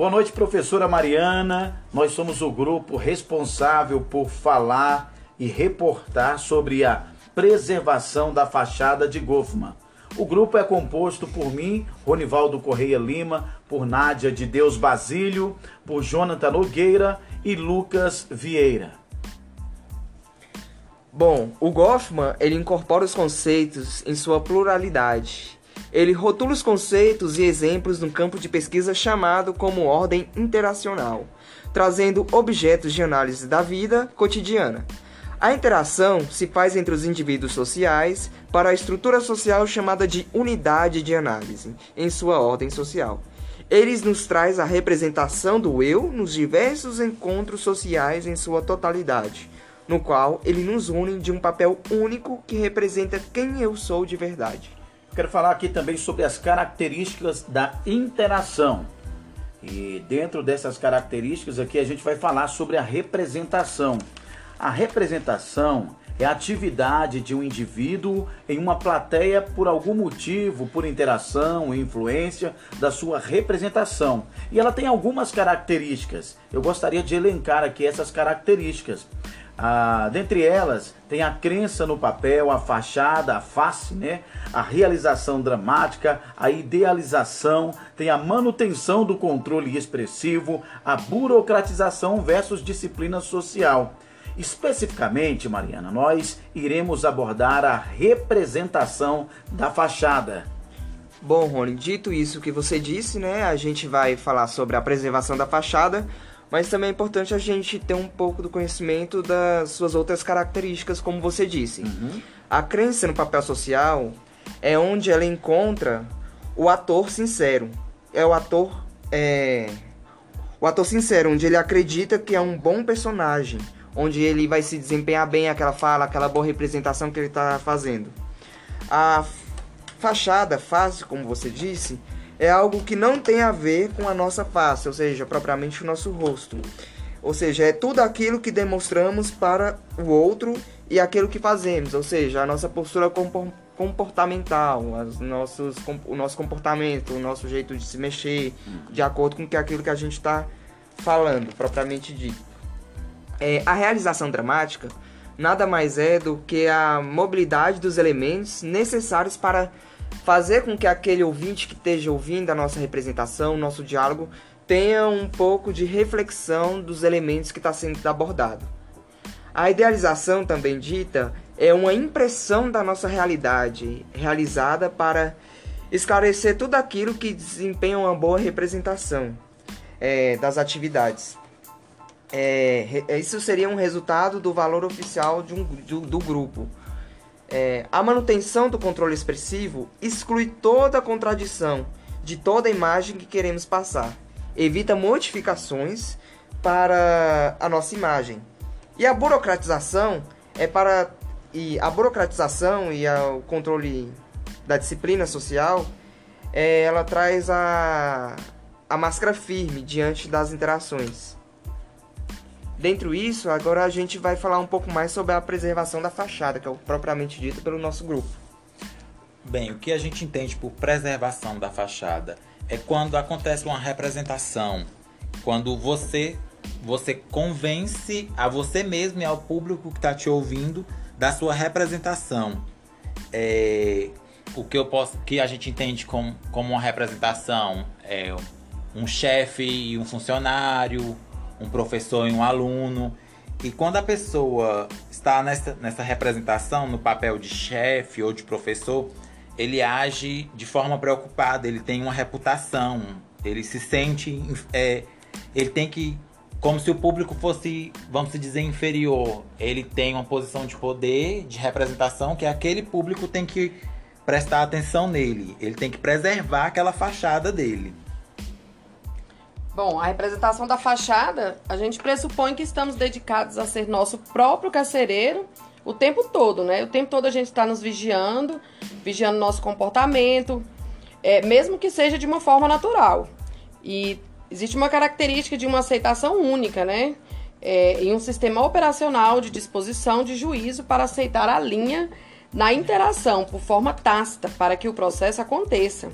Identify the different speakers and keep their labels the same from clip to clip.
Speaker 1: Boa noite, professora Mariana. Nós somos o grupo responsável por falar e reportar sobre a preservação da fachada de Goffman. O grupo é composto por mim, Ronivaldo Correia Lima, por Nádia de Deus Basílio, por Jonathan Nogueira e Lucas Vieira.
Speaker 2: Bom, o Goffman ele incorpora os conceitos em sua pluralidade. Ele rotula os conceitos e exemplos num campo de pesquisa chamado como ordem interacional, trazendo objetos de análise da vida cotidiana. A interação se faz entre os indivíduos sociais para a estrutura social chamada de unidade de análise, em sua ordem social. Eles nos traz a representação do eu nos diversos encontros sociais em sua totalidade no qual ele nos une de um papel único que representa quem eu sou de verdade.
Speaker 1: Quero falar aqui também sobre as características da interação. E dentro dessas características aqui a gente vai falar sobre a representação. A representação é a atividade de um indivíduo em uma plateia por algum motivo, por interação, influência da sua representação. E ela tem algumas características. Eu gostaria de elencar aqui essas características. Ah, dentre elas, tem a crença no papel, a fachada, a face, né? a realização dramática, a idealização, tem a manutenção do controle expressivo, a burocratização versus disciplina social. Especificamente, Mariana, nós iremos abordar a representação da fachada.
Speaker 2: Bom, Rony, dito isso que você disse, né, a gente vai falar sobre a preservação da fachada mas também é importante a gente ter um pouco do conhecimento das suas outras características, como você disse. Uhum. A crença no papel social é onde ela encontra o ator sincero. É o ator. É... O ator sincero, onde ele acredita que é um bom personagem, onde ele vai se desempenhar bem aquela fala, aquela boa representação que ele está fazendo. A fachada, face, como você disse, é algo que não tem a ver com a nossa face, ou seja, propriamente o nosso rosto. Ou seja, é tudo aquilo que demonstramos para o outro e aquilo que fazemos, ou seja, a nossa postura comportamental, os nossos, o nosso comportamento, o nosso jeito de se mexer, de acordo com que aquilo que a gente está falando, propriamente dito. É, a realização dramática nada mais é do que a mobilidade dos elementos necessários para fazer com que aquele ouvinte que esteja ouvindo a nossa representação, nosso diálogo, tenha um pouco de reflexão dos elementos que está sendo abordado. A idealização, também dita, é uma impressão da nossa realidade, realizada para esclarecer tudo aquilo que desempenha uma boa representação é, das atividades. É, isso seria um resultado do valor oficial de um, do, do grupo é, a manutenção do controle expressivo exclui toda contradição de toda a imagem que queremos passar, evita modificações para a nossa imagem. E a burocratização é para e a burocratização e a, o controle da disciplina social, é, ela traz a, a máscara firme diante das interações. Dentro isso, agora a gente vai falar um pouco mais sobre a preservação da fachada, que é o propriamente dito pelo nosso grupo.
Speaker 3: Bem, o que a gente entende por preservação da fachada é quando acontece uma representação, quando você você convence a você mesmo e ao público que está te ouvindo da sua representação. É, o que eu posso, que a gente entende como, como uma representação é um chefe e um funcionário, um professor e um aluno. E quando a pessoa está nessa, nessa representação, no papel de chefe ou de professor, ele age de forma preocupada, ele tem uma reputação, ele se sente. É, ele tem que. Como se o público fosse, vamos dizer, inferior. Ele tem uma posição de poder, de representação, que aquele público tem que prestar atenção nele. Ele tem que preservar aquela fachada dele.
Speaker 4: Bom, a representação da fachada, a gente pressupõe que estamos dedicados a ser nosso próprio carcereiro o tempo todo, né? O tempo todo a gente está nos vigiando, vigiando nosso comportamento, é, mesmo que seja de uma forma natural. E existe uma característica de uma aceitação única, né? É, em um sistema operacional de disposição de juízo para aceitar a linha na interação por forma tácita para que o processo aconteça.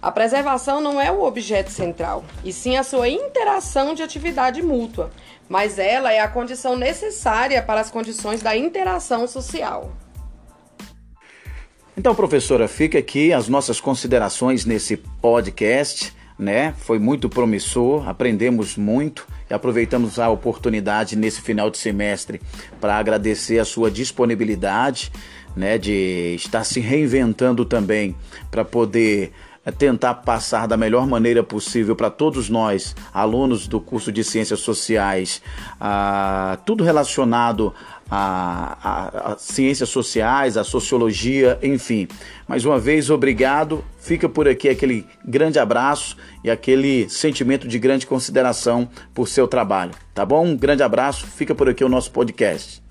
Speaker 4: A preservação não é o objeto central, e sim a sua interação de atividade mútua, mas ela é a condição necessária para as condições da interação social.
Speaker 1: Então, professora, fica aqui as nossas considerações nesse podcast, né? Foi muito promissor, aprendemos muito e aproveitamos a oportunidade nesse final de semestre para agradecer a sua disponibilidade, né, de estar se reinventando também para poder é tentar passar da melhor maneira possível para todos nós, alunos do curso de Ciências Sociais, tudo relacionado a, a, a, ciências sociais, a sociologia, enfim. Mais uma vez, obrigado. Fica por aqui aquele grande abraço e aquele sentimento de grande consideração por seu trabalho, tá bom? Um grande abraço. Fica por aqui o nosso podcast.